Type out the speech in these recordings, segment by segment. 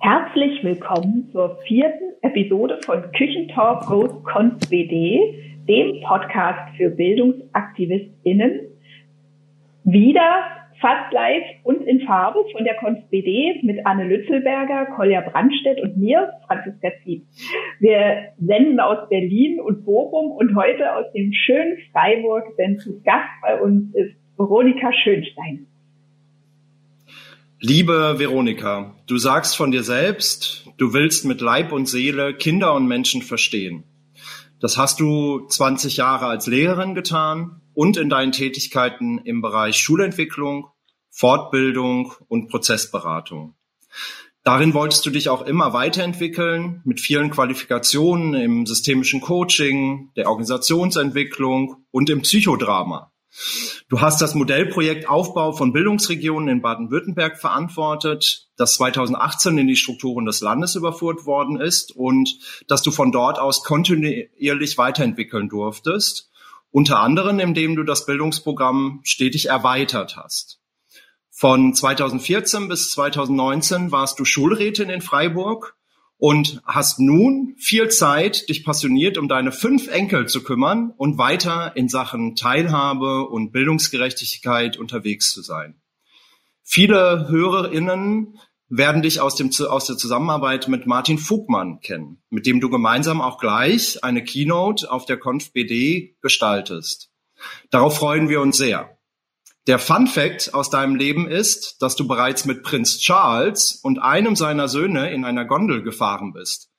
Herzlich willkommen zur vierten Episode von Küchentalk Goes Konst BD, dem Podcast für BildungsaktivistInnen. Wieder fast live und in Farbe von der Konst BD mit Anne Lützelberger, Kolja Brandstedt und mir, Franziska Zieb. Wir senden aus Berlin und Bochum und heute aus dem schönen Freiburg, denn zu Gast bei uns ist Veronika Schönstein. Liebe Veronika, du sagst von dir selbst, du willst mit Leib und Seele Kinder und Menschen verstehen. Das hast du 20 Jahre als Lehrerin getan und in deinen Tätigkeiten im Bereich Schulentwicklung, Fortbildung und Prozessberatung. Darin wolltest du dich auch immer weiterentwickeln mit vielen Qualifikationen im systemischen Coaching, der Organisationsentwicklung und im Psychodrama. Du hast das Modellprojekt Aufbau von Bildungsregionen in Baden-Württemberg verantwortet, das 2018 in die Strukturen des Landes überführt worden ist und dass du von dort aus kontinuierlich weiterentwickeln durftest, unter anderem indem du das Bildungsprogramm stetig erweitert hast. Von 2014 bis 2019 warst du Schulrätin in Freiburg und hast nun viel Zeit, dich passioniert um deine fünf Enkel zu kümmern und weiter in Sachen Teilhabe und Bildungsgerechtigkeit unterwegs zu sein. Viele HörerInnen werden dich aus, dem, aus der Zusammenarbeit mit Martin Fugmann kennen, mit dem du gemeinsam auch gleich eine Keynote auf der Conf BD gestaltest. Darauf freuen wir uns sehr. Der Fun Fact aus deinem Leben ist, dass du bereits mit Prinz Charles und einem seiner Söhne in einer Gondel gefahren bist.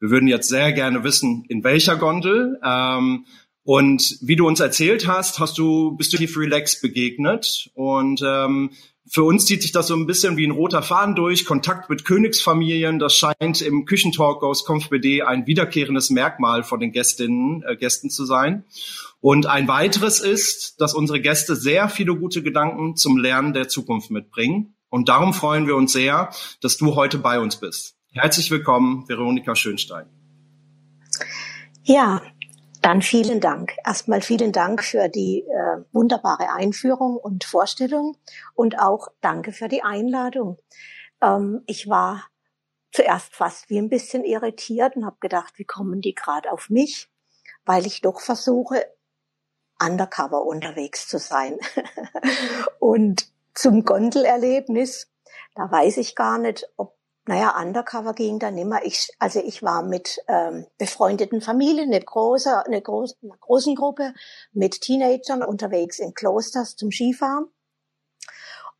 Wir würden jetzt sehr gerne wissen, in welcher Gondel. Ähm, und wie du uns erzählt hast, hast du bist du Tief Relax begegnet und ähm, für uns zieht sich das so ein bisschen wie ein roter Faden durch. Kontakt mit Königsfamilien, das scheint im Küchentalk aus KonfBD ein wiederkehrendes Merkmal von den Gästinnen, äh, Gästen zu sein. Und ein weiteres ist, dass unsere Gäste sehr viele gute Gedanken zum Lernen der Zukunft mitbringen. Und darum freuen wir uns sehr, dass du heute bei uns bist. Herzlich willkommen, Veronika Schönstein. Ja, dann vielen Dank. Erstmal vielen Dank für die äh, wunderbare Einführung und Vorstellung und auch danke für die Einladung. Ähm, ich war zuerst fast wie ein bisschen irritiert und habe gedacht, wie kommen die gerade auf mich, weil ich doch versuche, undercover unterwegs zu sein. und zum Gondelerlebnis, da weiß ich gar nicht, ob naja, undercover ging dann immer. Ich, also ich war mit ähm, befreundeten Familien, eine große, eine, groß, eine großen Gruppe mit Teenagern unterwegs in Klosters zum Skifahren.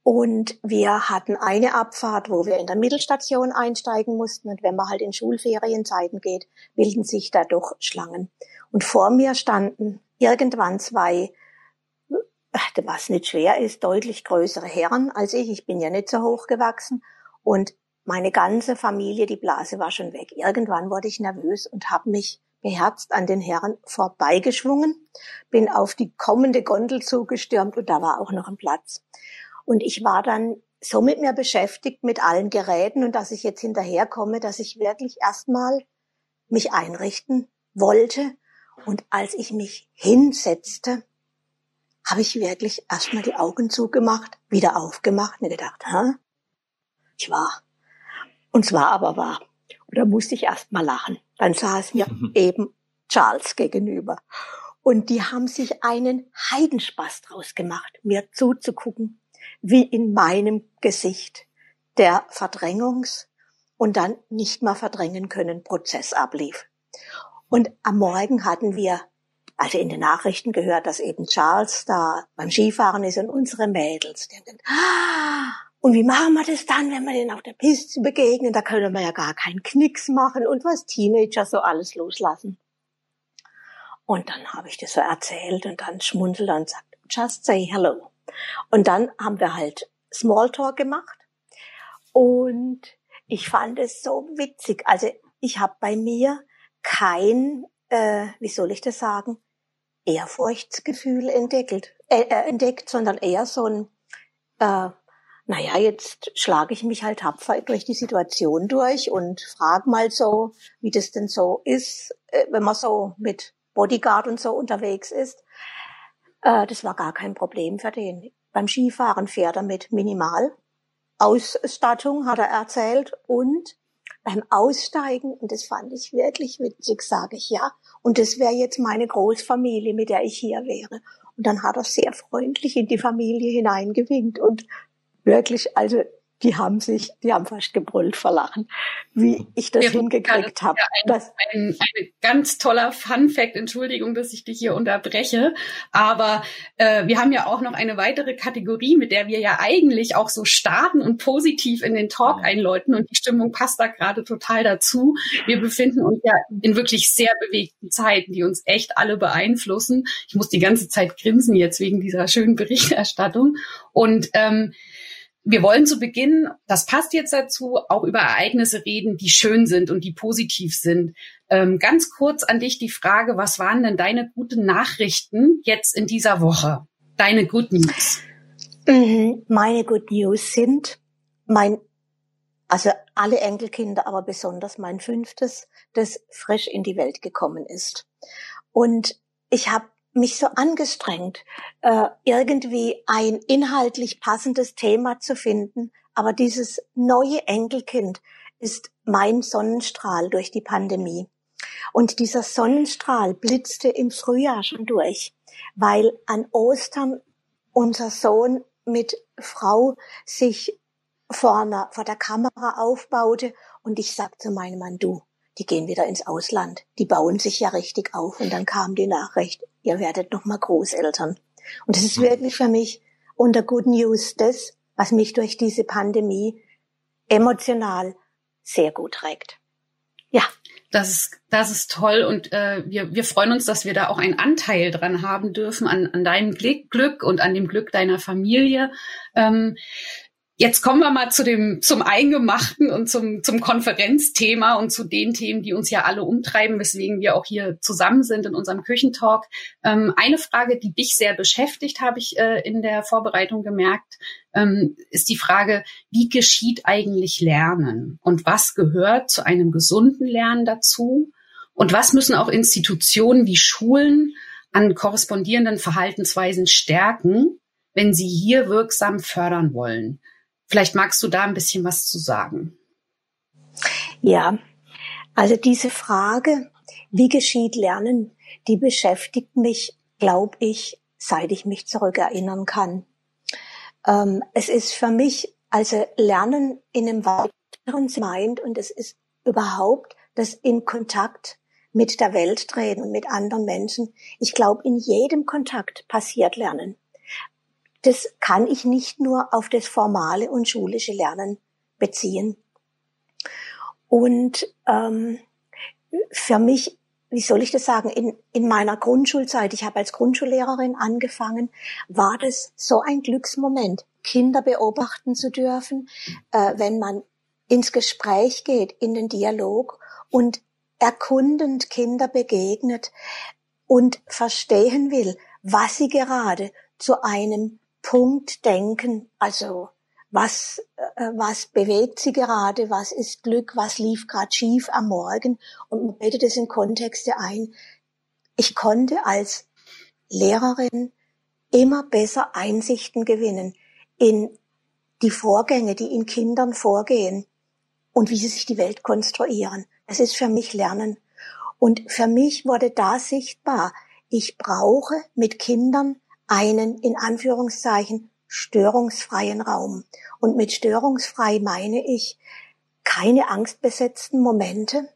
Und wir hatten eine Abfahrt, wo wir in der Mittelstation einsteigen mussten. Und wenn man halt in Schulferienzeiten geht, bilden sich da doch Schlangen. Und vor mir standen irgendwann zwei, was nicht schwer ist, deutlich größere Herren als ich. Ich bin ja nicht so hoch gewachsen. Und meine ganze Familie, die Blase war schon weg. Irgendwann wurde ich nervös und habe mich beherzt an den Herren vorbeigeschwungen, bin auf die kommende Gondel zugestürmt und da war auch noch ein Platz. Und ich war dann so mit mir beschäftigt mit allen Geräten und dass ich jetzt hinterherkomme, dass ich wirklich erstmal mich einrichten wollte. Und als ich mich hinsetzte, habe ich wirklich erstmal die Augen zugemacht, wieder aufgemacht und gedacht, hä? Ich war und zwar aber wahr. Und da musste ich erst mal lachen. Dann saß mir eben Charles gegenüber. Und die haben sich einen Heidenspaß draus gemacht, mir zuzugucken, wie in meinem Gesicht der Verdrängungs- und dann nicht mehr verdrängen können Prozess ablief. Und am Morgen hatten wir also in den Nachrichten gehört, dass eben Charles da beim Skifahren ist und unsere Mädels. Die haben dann, ah, und wie machen wir das dann, wenn wir den auf der Piste begegnen? Da können wir ja gar keinen Knicks machen und was Teenager so alles loslassen. Und dann habe ich das so erzählt und dann schmunzelt und sagt, just say hello. Und dann haben wir halt Smalltalk gemacht und ich fand es so witzig. Also ich habe bei mir kein, äh, wie soll ich das sagen, Ehrfurchtsgefühl entdeckt, äh, äh, entdeckt, sondern eher so ein, äh, naja, jetzt schlage ich mich halt tapfer durch die Situation durch und frage mal so, wie das denn so ist, äh, wenn man so mit Bodyguard und so unterwegs ist. Äh, das war gar kein Problem für den. Beim Skifahren fährt er mit Minimalausstattung, hat er erzählt. Und beim Aussteigen, und das fand ich wirklich witzig, sage ich ja. Und das wäre jetzt meine Großfamilie, mit der ich hier wäre. Und dann hat er sehr freundlich in die Familie hineingewinkt und wirklich, also die haben sich, die haben fast gebrüllt vor Lachen, wie ich das ja, hingekriegt habe. Ja ein, ein, ein, ganz toller Fun Fact, Entschuldigung, dass ich dich hier unterbreche, aber äh, wir haben ja auch noch eine weitere Kategorie, mit der wir ja eigentlich auch so starten und positiv in den Talk einläuten und die Stimmung passt da gerade total dazu. Wir befinden uns ja in wirklich sehr bewegten Zeiten, die uns echt alle beeinflussen. Ich muss die ganze Zeit grinsen jetzt wegen dieser schönen Berichterstattung und ähm, wir wollen zu Beginn, das passt jetzt dazu, auch über Ereignisse reden, die schön sind und die positiv sind. Ähm, ganz kurz an dich die Frage, was waren denn deine guten Nachrichten jetzt in dieser Woche? Deine Good News? Mhm, meine Good News sind mein, also alle Enkelkinder, aber besonders mein fünftes, das frisch in die Welt gekommen ist. Und ich habe mich so angestrengt, äh, irgendwie ein inhaltlich passendes Thema zu finden. Aber dieses neue Enkelkind ist mein Sonnenstrahl durch die Pandemie. Und dieser Sonnenstrahl blitzte im Frühjahr schon durch, weil an Ostern unser Sohn mit Frau sich vorne vor der Kamera aufbaute und ich sagte zu meinem Mann, du, die gehen wieder ins Ausland. Die bauen sich ja richtig auf. Und dann kam die Nachricht, ihr werdet noch mal Großeltern. Und das ist wirklich für mich unter Good News das, was mich durch diese Pandemie emotional sehr gut trägt. Ja. Das ist, das ist toll und äh, wir, wir freuen uns, dass wir da auch einen Anteil dran haben dürfen, an, an deinem Glück und an dem Glück deiner Familie. Ähm, Jetzt kommen wir mal zu dem, zum Eingemachten und zum, zum Konferenzthema und zu den Themen, die uns ja alle umtreiben, weswegen wir auch hier zusammen sind in unserem Küchentalk. Ähm, eine Frage, die dich sehr beschäftigt, habe ich äh, in der Vorbereitung gemerkt, ähm, ist die Frage, wie geschieht eigentlich Lernen und was gehört zu einem gesunden Lernen dazu? Und was müssen auch Institutionen wie Schulen an korrespondierenden Verhaltensweisen stärken, wenn sie hier wirksam fördern wollen? Vielleicht magst du da ein bisschen was zu sagen. Ja, also diese Frage, wie geschieht Lernen, die beschäftigt mich, glaube ich, seit ich mich zurückerinnern kann. Ähm, es ist für mich, also Lernen in einem weiteren meint und es ist überhaupt das in Kontakt mit der Welt treten und mit anderen Menschen. Ich glaube, in jedem Kontakt passiert Lernen das kann ich nicht nur auf das formale und schulische Lernen beziehen. Und ähm, für mich, wie soll ich das sagen, in, in meiner Grundschulzeit, ich habe als Grundschullehrerin angefangen, war das so ein Glücksmoment, Kinder beobachten zu dürfen, äh, wenn man ins Gespräch geht, in den Dialog und erkundend Kinder begegnet und verstehen will, was sie gerade zu einem Punkt denken, also was, äh, was bewegt sie gerade, was ist Glück, was lief gerade schief am Morgen und man bettet es in Kontexte ein. Ich konnte als Lehrerin immer besser Einsichten gewinnen in die Vorgänge, die in Kindern vorgehen und wie sie sich die Welt konstruieren. Das ist für mich Lernen. Und für mich wurde da sichtbar, ich brauche mit Kindern einen in Anführungszeichen störungsfreien Raum. Und mit störungsfrei meine ich keine angstbesetzten Momente,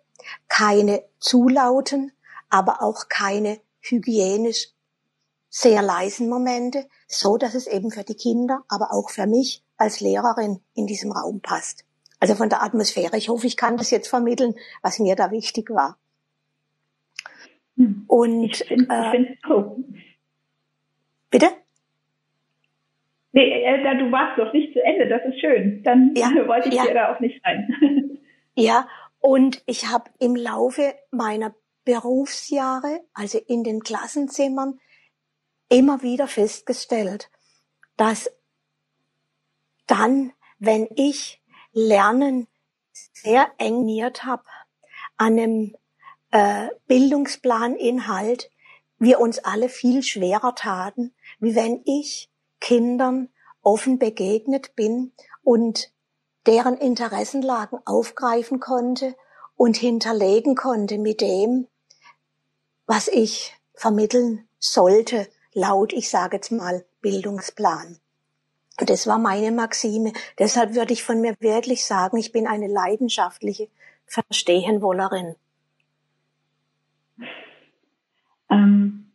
keine zu lauten, aber auch keine hygienisch sehr leisen Momente, so dass es eben für die Kinder, aber auch für mich als Lehrerin in diesem Raum passt. Also von der Atmosphäre. Ich hoffe, ich kann das jetzt vermitteln, was mir da wichtig war. Hm. Und ich find, äh, ich oh, Bitte? Nee, äh, du warst doch nicht zu Ende, das ist schön. Dann ja, wollte ich ja. dir da auch nicht rein. ja, und ich habe im Laufe meiner Berufsjahre, also in den Klassenzimmern, immer wieder festgestellt, dass dann, wenn ich Lernen sehr engiert habe an einem äh, Bildungsplaninhalt, wir uns alle viel schwerer taten, wie wenn ich Kindern offen begegnet bin und deren Interessenlagen aufgreifen konnte und hinterlegen konnte mit dem, was ich vermitteln sollte, laut, ich sage jetzt mal, Bildungsplan. Und das war meine Maxime. Deshalb würde ich von mir wirklich sagen, ich bin eine leidenschaftliche Verstehenwollerin. Ähm,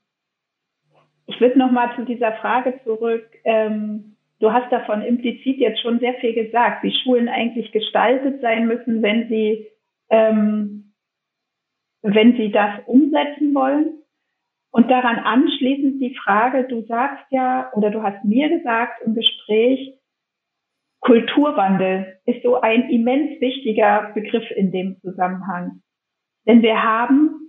würde noch mal zu dieser Frage zurück. Ähm, du hast davon implizit jetzt schon sehr viel gesagt, wie Schulen eigentlich gestaltet sein müssen, wenn sie ähm, wenn sie das umsetzen wollen. Und daran anschließend die Frage, du sagst ja, oder du hast mir gesagt im Gespräch, Kulturwandel ist so ein immens wichtiger Begriff in dem Zusammenhang. Denn wir haben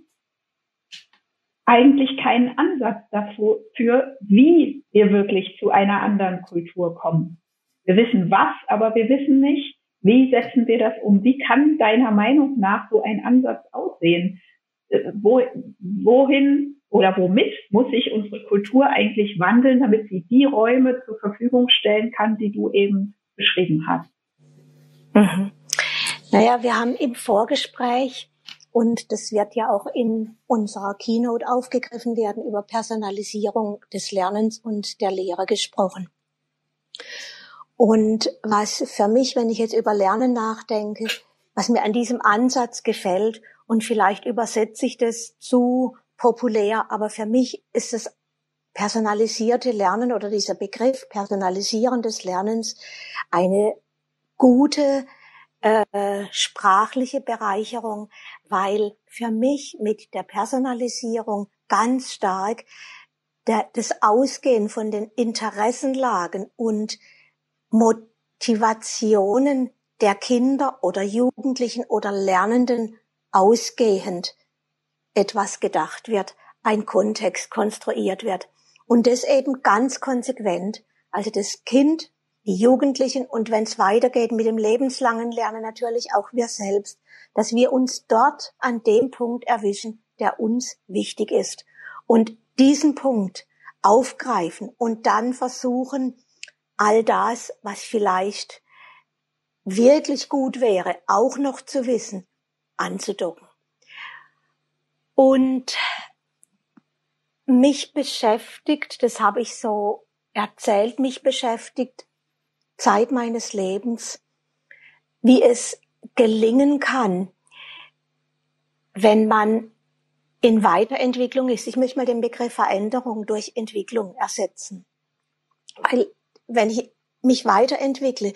eigentlich keinen Ansatz dafür, wie wir wirklich zu einer anderen Kultur kommen. Wir wissen was, aber wir wissen nicht, wie setzen wir das um? Wie kann deiner Meinung nach so ein Ansatz aussehen? Äh, wo, wohin oder womit muss sich unsere Kultur eigentlich wandeln, damit sie die Räume zur Verfügung stellen kann, die du eben beschrieben hast? Mhm. Naja, wir haben im Vorgespräch und das wird ja auch in unserer Keynote aufgegriffen werden, über Personalisierung des Lernens und der Lehre gesprochen. Und was für mich, wenn ich jetzt über Lernen nachdenke, was mir an diesem Ansatz gefällt, und vielleicht übersetze ich das zu populär, aber für mich ist das personalisierte Lernen oder dieser Begriff Personalisieren des Lernens eine gute äh, sprachliche Bereicherung, weil für mich mit der Personalisierung ganz stark der, das Ausgehen von den Interessenlagen und Motivationen der Kinder oder Jugendlichen oder Lernenden ausgehend etwas gedacht wird, ein Kontext konstruiert wird. Und das eben ganz konsequent. Also das Kind die Jugendlichen und wenn es weitergeht mit dem lebenslangen Lernen natürlich auch wir selbst, dass wir uns dort an dem Punkt erwischen, der uns wichtig ist. Und diesen Punkt aufgreifen und dann versuchen, all das, was vielleicht wirklich gut wäre, auch noch zu wissen, anzudocken. Und mich beschäftigt, das habe ich so erzählt, mich beschäftigt Zeit meines Lebens, wie es gelingen kann, wenn man in Weiterentwicklung ist. Ich möchte mal den Begriff Veränderung durch Entwicklung ersetzen. Weil wenn ich mich weiterentwickle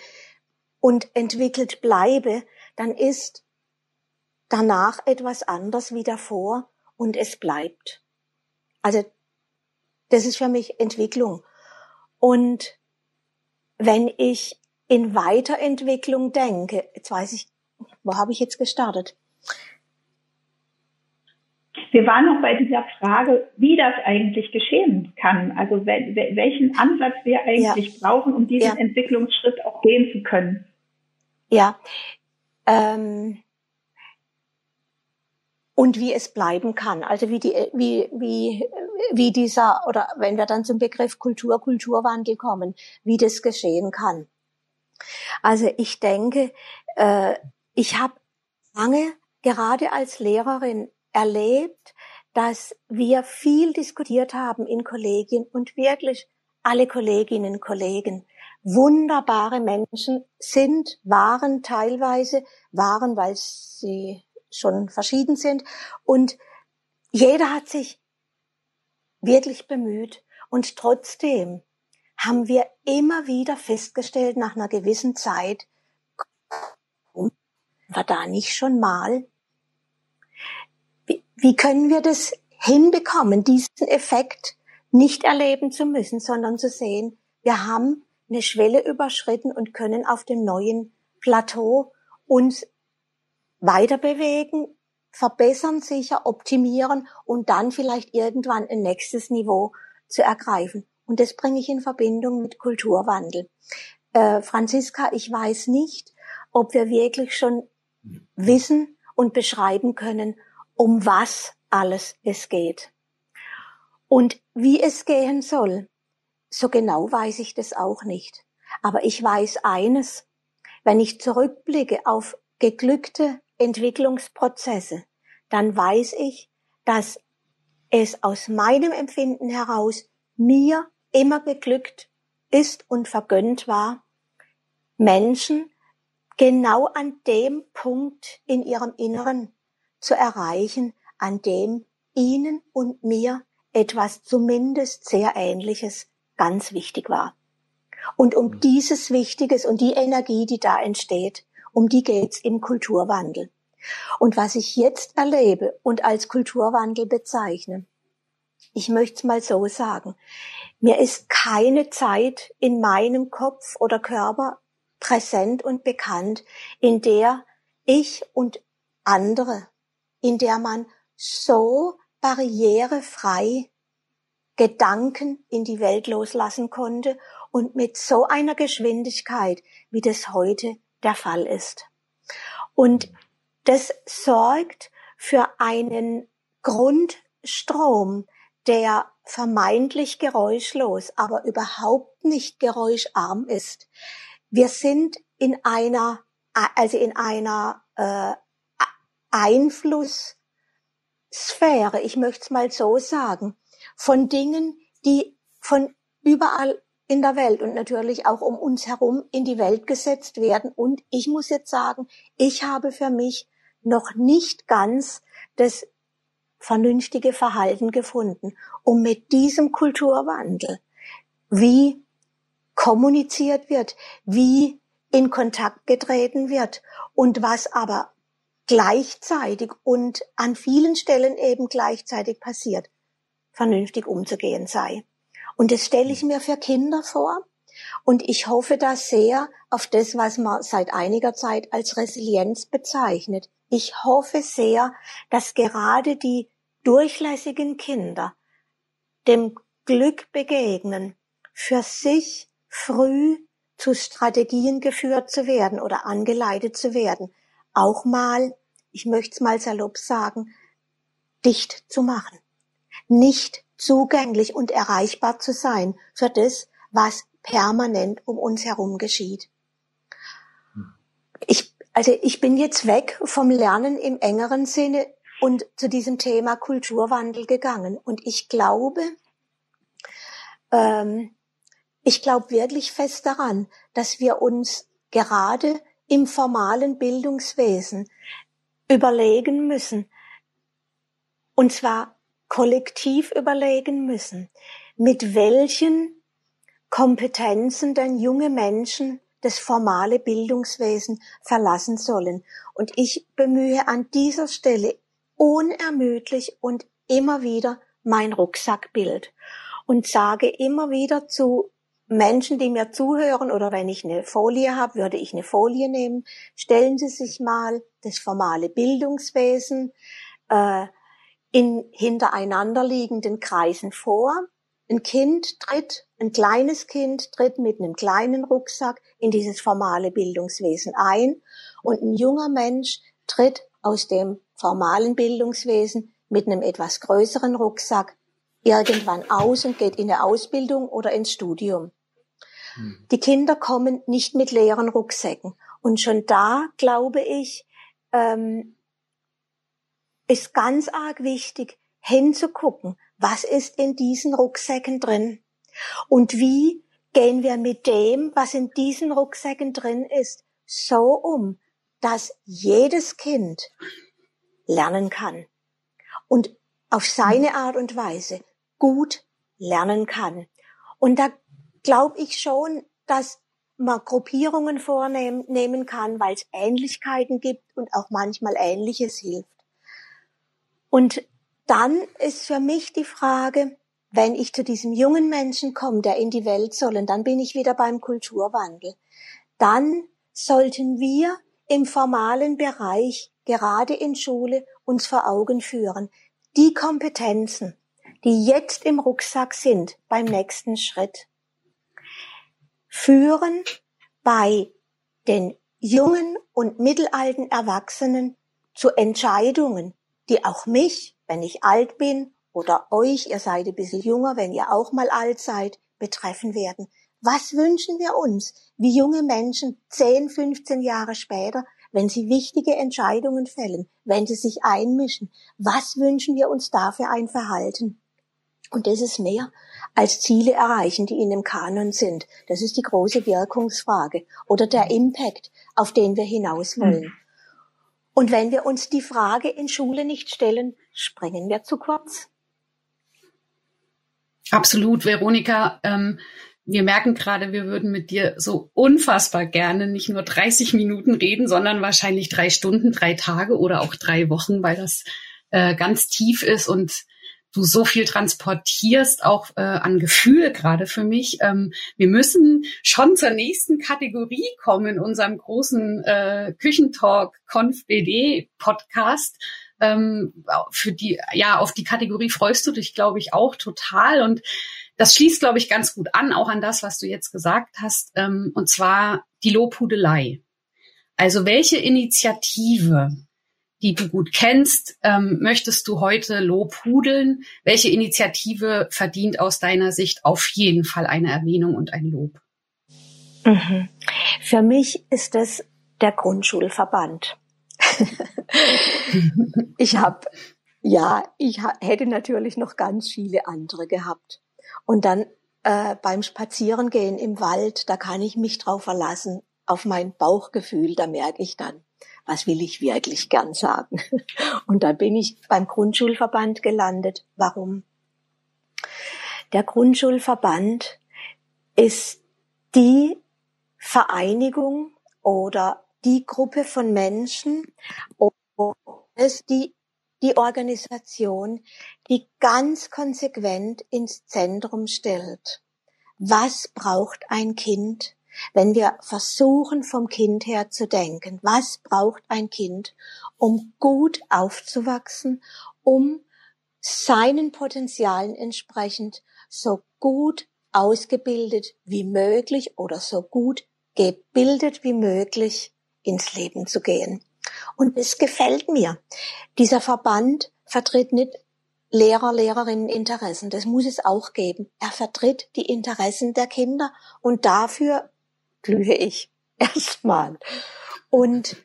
und entwickelt bleibe, dann ist danach etwas anders wie davor und es bleibt. Also das ist für mich Entwicklung. Und wenn ich in Weiterentwicklung denke, jetzt weiß ich, wo habe ich jetzt gestartet? Wir waren noch bei dieser Frage, wie das eigentlich geschehen kann. Also welchen Ansatz wir eigentlich ja. brauchen, um diesen ja. Entwicklungsschritt auch gehen zu können. Ja. Ähm, und wie es bleiben kann. Also wie die, wie, wie, wie dieser, oder wenn wir dann zum Begriff Kultur, Kulturwandel kommen, wie das geschehen kann. Also ich denke, äh, ich habe lange gerade als Lehrerin erlebt, dass wir viel diskutiert haben in Kollegien und wirklich alle Kolleginnen und Kollegen wunderbare Menschen sind, waren teilweise, waren, weil sie schon verschieden sind. Und jeder hat sich wirklich bemüht. Und trotzdem haben wir immer wieder festgestellt, nach einer gewissen Zeit, war da nicht schon mal? Wie, können wir das hinbekommen, diesen Effekt nicht erleben zu müssen, sondern zu sehen, wir haben eine Schwelle überschritten und können auf dem neuen Plateau uns weiter bewegen, verbessern, sicher optimieren und dann vielleicht irgendwann ein nächstes Niveau zu ergreifen. Und das bringe ich in Verbindung mit Kulturwandel. Äh, Franziska, ich weiß nicht, ob wir wirklich schon wissen und beschreiben können, um was alles es geht. Und wie es gehen soll, so genau weiß ich das auch nicht. Aber ich weiß eines, wenn ich zurückblicke auf geglückte Entwicklungsprozesse, dann weiß ich, dass es aus meinem Empfinden heraus mir immer geglückt ist und vergönnt war, Menschen genau an dem Punkt in ihrem Inneren zu erreichen, an dem ihnen und mir etwas zumindest sehr Ähnliches ganz wichtig war. Und um mhm. dieses Wichtiges und die Energie, die da entsteht, um die geht's im Kulturwandel. Und was ich jetzt erlebe und als Kulturwandel bezeichne, ich möchte es mal so sagen, mir ist keine Zeit in meinem Kopf oder Körper präsent und bekannt, in der ich und andere, in der man so barrierefrei Gedanken in die Welt loslassen konnte und mit so einer Geschwindigkeit, wie das heute der Fall ist. Und das sorgt für einen Grundstrom, der vermeintlich geräuschlos, aber überhaupt nicht geräuscharm ist. Wir sind in einer, also in einer äh, Einflusssphäre, ich möchte es mal so sagen, von Dingen, die von überall in der Welt und natürlich auch um uns herum in die Welt gesetzt werden. Und ich muss jetzt sagen, ich habe für mich noch nicht ganz das vernünftige Verhalten gefunden, um mit diesem Kulturwandel, wie kommuniziert wird, wie in Kontakt getreten wird und was aber gleichzeitig und an vielen Stellen eben gleichzeitig passiert, vernünftig umzugehen sei. Und das stelle ich mir für Kinder vor. Und ich hoffe da sehr auf das, was man seit einiger Zeit als Resilienz bezeichnet. Ich hoffe sehr, dass gerade die durchlässigen Kinder dem Glück begegnen, für sich früh zu Strategien geführt zu werden oder angeleitet zu werden, auch mal, ich möchte es mal salopp sagen, dicht zu machen, nicht zugänglich und erreichbar zu sein für das, was permanent um uns herum geschieht. Ich, also ich bin jetzt weg vom Lernen im engeren Sinne und zu diesem Thema Kulturwandel gegangen. Und ich glaube, ähm, ich glaube wirklich fest daran, dass wir uns gerade im formalen Bildungswesen überlegen müssen, und zwar kollektiv überlegen müssen, mit welchen Kompetenzen denn junge Menschen das formale Bildungswesen verlassen sollen. Und ich bemühe an dieser Stelle unermüdlich und immer wieder mein Rucksackbild und sage immer wieder zu Menschen, die mir zuhören oder wenn ich eine Folie habe, würde ich eine Folie nehmen. Stellen Sie sich mal das formale Bildungswesen äh, in hintereinander liegenden Kreisen vor. Ein Kind tritt, ein kleines Kind tritt mit einem kleinen Rucksack in dieses formale Bildungswesen ein und ein junger Mensch tritt aus dem formalen Bildungswesen mit einem etwas größeren Rucksack irgendwann aus und geht in eine Ausbildung oder ins Studium. Hm. Die Kinder kommen nicht mit leeren Rucksäcken. Und schon da, glaube ich, ähm, ist ganz arg wichtig, hinzugucken, was ist in diesen Rucksäcken drin und wie gehen wir mit dem, was in diesen Rucksäcken drin ist, so um, dass jedes Kind lernen kann und auf seine Art und Weise gut lernen kann. Und da glaube ich schon, dass man Gruppierungen vornehmen kann, weil es Ähnlichkeiten gibt und auch manchmal Ähnliches hilft. Und dann ist für mich die Frage, wenn ich zu diesem jungen Menschen komme, der in die Welt soll, und dann bin ich wieder beim Kulturwandel, dann sollten wir im formalen Bereich, gerade in Schule, uns vor Augen führen. Die Kompetenzen, die jetzt im Rucksack sind beim nächsten Schritt, führen bei den jungen und mittelalten Erwachsenen zu Entscheidungen, die auch mich, wenn ich alt bin oder euch, ihr seid ein bisschen jünger, wenn ihr auch mal alt seid, betreffen werden. Was wünschen wir uns, wie junge Menschen 10, 15 Jahre später, wenn sie wichtige Entscheidungen fällen, wenn sie sich einmischen? Was wünschen wir uns da für ein Verhalten? Und das ist mehr als Ziele erreichen, die in dem Kanon sind. Das ist die große Wirkungsfrage oder der Impact, auf den wir hinaus wollen. Mhm. Und wenn wir uns die Frage in Schule nicht stellen, springen wir zu kurz. Absolut, Veronika. Ähm, wir merken gerade, wir würden mit dir so unfassbar gerne nicht nur 30 Minuten reden, sondern wahrscheinlich drei Stunden, drei Tage oder auch drei Wochen, weil das äh, ganz tief ist und du so viel transportierst, auch äh, an Gefühl gerade für mich. Ähm, wir müssen schon zur nächsten Kategorie kommen in unserem großen äh, Küchentalk Conf BD Podcast. Ähm, für die, ja, auf die Kategorie freust du dich, glaube ich, auch total. Und das schließt, glaube ich, ganz gut an, auch an das, was du jetzt gesagt hast, ähm, und zwar die Lobhudelei. Also welche Initiative die du gut kennst, ähm, möchtest du heute lobhudeln? Welche Initiative verdient aus deiner Sicht auf jeden Fall eine Erwähnung und ein Lob? Mhm. Für mich ist es der Grundschulverband. ich habe, ja, ich hätte natürlich noch ganz viele andere gehabt. Und dann äh, beim Spazierengehen im Wald, da kann ich mich drauf verlassen, auf mein Bauchgefühl, da merke ich dann, was will ich wirklich gern sagen? Und da bin ich beim Grundschulverband gelandet. Warum? Der Grundschulverband ist die Vereinigung oder die Gruppe von Menschen, die, die Organisation, die ganz konsequent ins Zentrum stellt. Was braucht ein Kind? Wenn wir versuchen, vom Kind her zu denken, was braucht ein Kind, um gut aufzuwachsen, um seinen Potenzialen entsprechend so gut ausgebildet wie möglich oder so gut gebildet wie möglich ins Leben zu gehen. Und es gefällt mir. Dieser Verband vertritt nicht Lehrer, Lehrerinnen Interessen. Das muss es auch geben. Er vertritt die Interessen der Kinder und dafür glühe ich erstmal. Und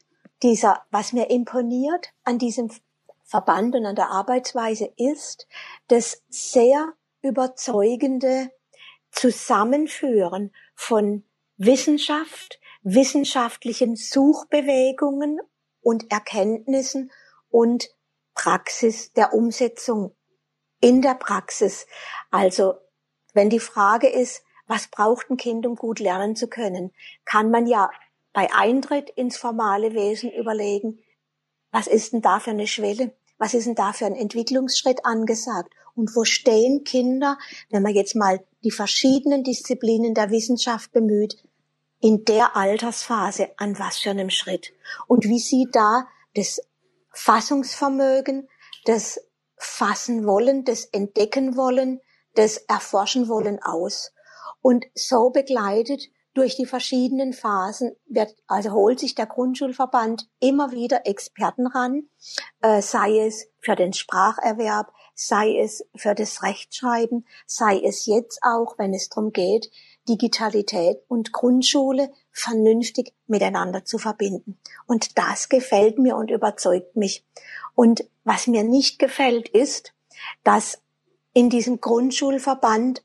dieser, was mir imponiert an diesem Verband und an der Arbeitsweise ist, das sehr überzeugende Zusammenführen von Wissenschaft, wissenschaftlichen Suchbewegungen und Erkenntnissen und Praxis der Umsetzung in der Praxis. Also wenn die Frage ist, was braucht ein Kind, um gut lernen zu können, kann man ja bei Eintritt ins formale Wesen überlegen, was ist denn da für eine Schwelle? Was ist denn da für ein Entwicklungsschritt angesagt? Und wo stehen Kinder, wenn man jetzt mal die verschiedenen Disziplinen der Wissenschaft bemüht, in der Altersphase an was für einem Schritt? Und wie sieht da das Fassungsvermögen, das Fassen wollen, das Entdecken wollen, das Erforschen wollen aus? Und so begleitet durch die verschiedenen Phasen wird, also holt sich der Grundschulverband immer wieder Experten ran, äh, sei es für den Spracherwerb, sei es für das Rechtschreiben, sei es jetzt auch, wenn es darum geht, Digitalität und Grundschule vernünftig miteinander zu verbinden. Und das gefällt mir und überzeugt mich. Und was mir nicht gefällt, ist, dass in diesem Grundschulverband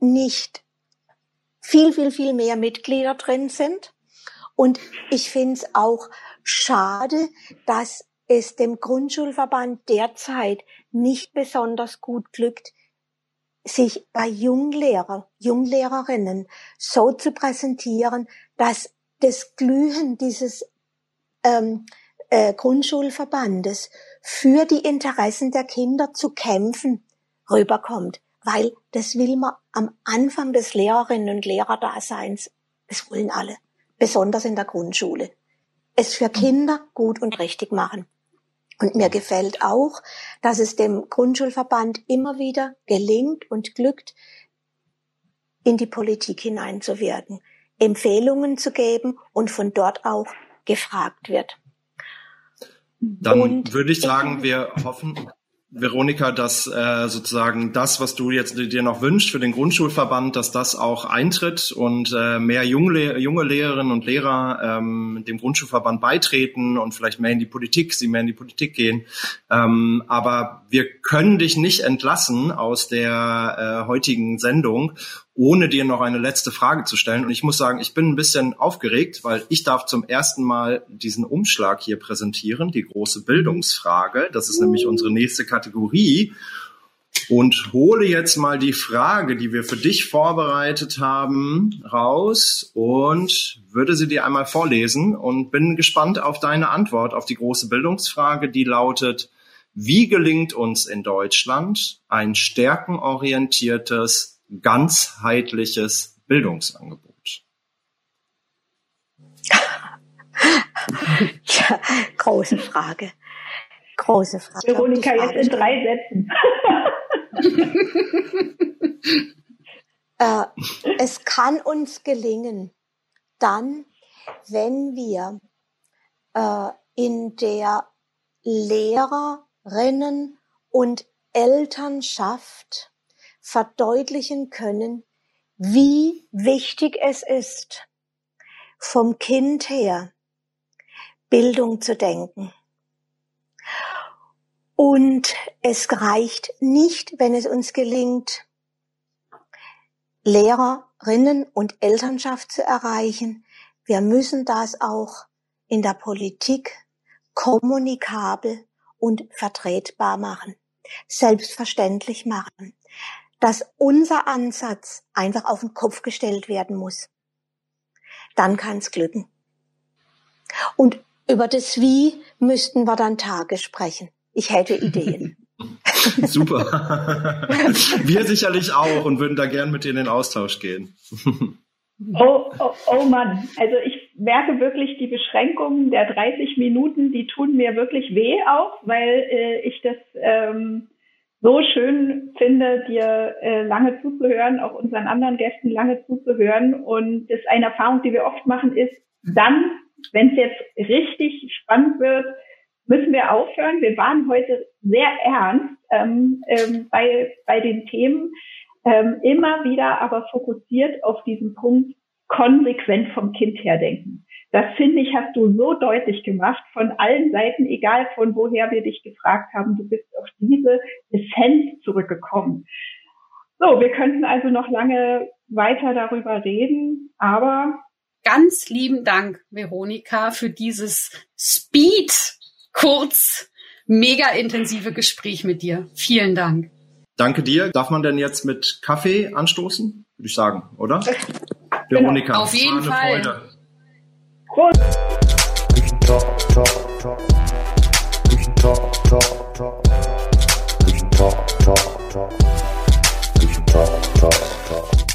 nicht viel, viel, viel mehr Mitglieder drin sind. Und ich finde es auch schade, dass es dem Grundschulverband derzeit nicht besonders gut glückt, sich bei Junglehrer, Junglehrerinnen so zu präsentieren, dass das Glühen dieses ähm, äh, Grundschulverbandes für die Interessen der Kinder zu kämpfen rüberkommt weil das will man am Anfang des Lehrerinnen und Lehrerdaseins, das wollen alle, besonders in der Grundschule, es für Kinder gut und richtig machen. Und mir gefällt auch, dass es dem Grundschulverband immer wieder gelingt und glückt, in die Politik hineinzuwirken, Empfehlungen zu geben und von dort auch gefragt wird. Dann und würde ich sagen, wir hoffen, Veronika, dass äh, sozusagen das, was du jetzt dir noch wünschst für den Grundschulverband, dass das auch eintritt und äh, mehr junge, junge Lehrerinnen und Lehrer ähm, dem Grundschulverband beitreten und vielleicht mehr in die Politik, sie mehr in die Politik gehen. Ähm, aber wir können dich nicht entlassen aus der äh, heutigen Sendung, ohne dir noch eine letzte Frage zu stellen. Und ich muss sagen, ich bin ein bisschen aufgeregt, weil ich darf zum ersten Mal diesen Umschlag hier präsentieren, die große Bildungsfrage. Das ist nämlich unsere nächste Kategorie. Und hole jetzt mal die Frage, die wir für dich vorbereitet haben, raus und würde sie dir einmal vorlesen und bin gespannt auf deine Antwort auf die große Bildungsfrage, die lautet, wie gelingt uns in Deutschland ein stärkenorientiertes ganzheitliches Bildungsangebot? ja, große Frage. Große Frage. Veronika, jetzt in drei Sätzen. äh, es kann uns gelingen, dann, wenn wir äh, in der Lehrerinnen und Elternschaft verdeutlichen können, wie wichtig es ist, vom Kind her Bildung zu denken. Und es reicht nicht, wenn es uns gelingt, Lehrerinnen und Elternschaft zu erreichen. Wir müssen das auch in der Politik kommunikabel und vertretbar machen, selbstverständlich machen dass unser Ansatz einfach auf den Kopf gestellt werden muss. Dann kann es glücken. Und über das Wie müssten wir dann Tage sprechen. Ich hätte Ideen. Super. Wir sicherlich auch und würden da gern mit dir in den Austausch gehen. Oh, oh, oh Mann, also ich merke wirklich die Beschränkungen der 30 Minuten, die tun mir wirklich weh auch, weil äh, ich das ähm, so schön finde, dir äh, lange zuzuhören, auch unseren anderen Gästen lange zuzuhören. Und das ist eine Erfahrung, die wir oft machen, ist dann, wenn es jetzt richtig spannend wird, müssen wir aufhören. Wir waren heute sehr ernst ähm, ähm, bei, bei den Themen, ähm, immer wieder aber fokussiert auf diesen Punkt konsequent vom Kind her denken. Das finde ich, hast du so deutlich gemacht von allen Seiten, egal von woher wir dich gefragt haben. Du bist auf diese Essenz zurückgekommen. So, wir könnten also noch lange weiter darüber reden, aber ganz lieben Dank, Veronika, für dieses Speed kurz mega intensive Gespräch mit dir. Vielen Dank. Danke dir. Darf man denn jetzt mit Kaffee anstoßen? Würde ich sagen, oder? Veronika. Auf jeden Fall. Freude. course. We can talk, talk, talk. We talk, talk, talk. Talk, talk, talk. Talk, talk.